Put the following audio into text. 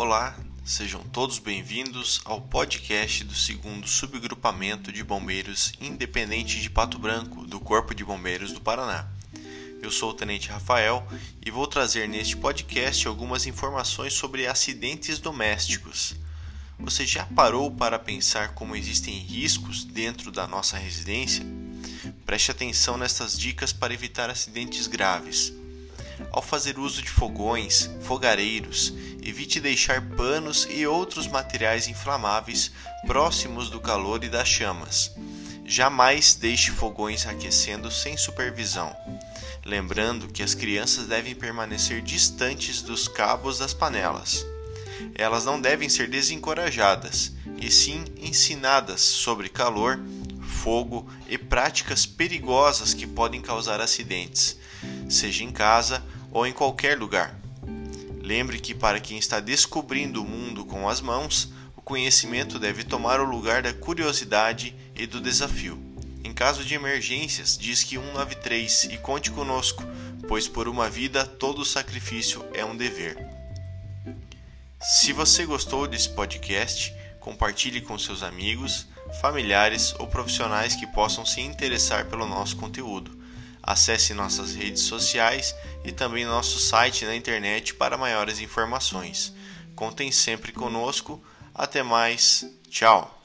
Olá, sejam todos bem-vindos ao podcast do segundo subgrupamento de bombeiros independente de Pato Branco do Corpo de Bombeiros do Paraná. Eu sou o Tenente Rafael e vou trazer neste podcast algumas informações sobre acidentes domésticos. Você já parou para pensar como existem riscos dentro da nossa residência? Preste atenção nessas dicas para evitar acidentes graves. Ao fazer uso de fogões, fogareiros, evite deixar panos e outros materiais inflamáveis próximos do calor e das chamas. Jamais deixe fogões aquecendo sem supervisão. Lembrando que as crianças devem permanecer distantes dos cabos das panelas. Elas não devem ser desencorajadas, e sim ensinadas sobre calor, fogo e práticas perigosas que podem causar acidentes, seja em casa ou em qualquer lugar. Lembre que, para quem está descobrindo o mundo com as mãos, o conhecimento deve tomar o lugar da curiosidade e do desafio. Em caso de emergências, diz que 193 e conte conosco, pois por uma vida todo sacrifício é um dever. Se você gostou desse podcast, compartilhe com seus amigos, familiares ou profissionais que possam se interessar pelo nosso conteúdo. Acesse nossas redes sociais e também nosso site na internet para maiores informações. Contem sempre conosco. Até mais. Tchau.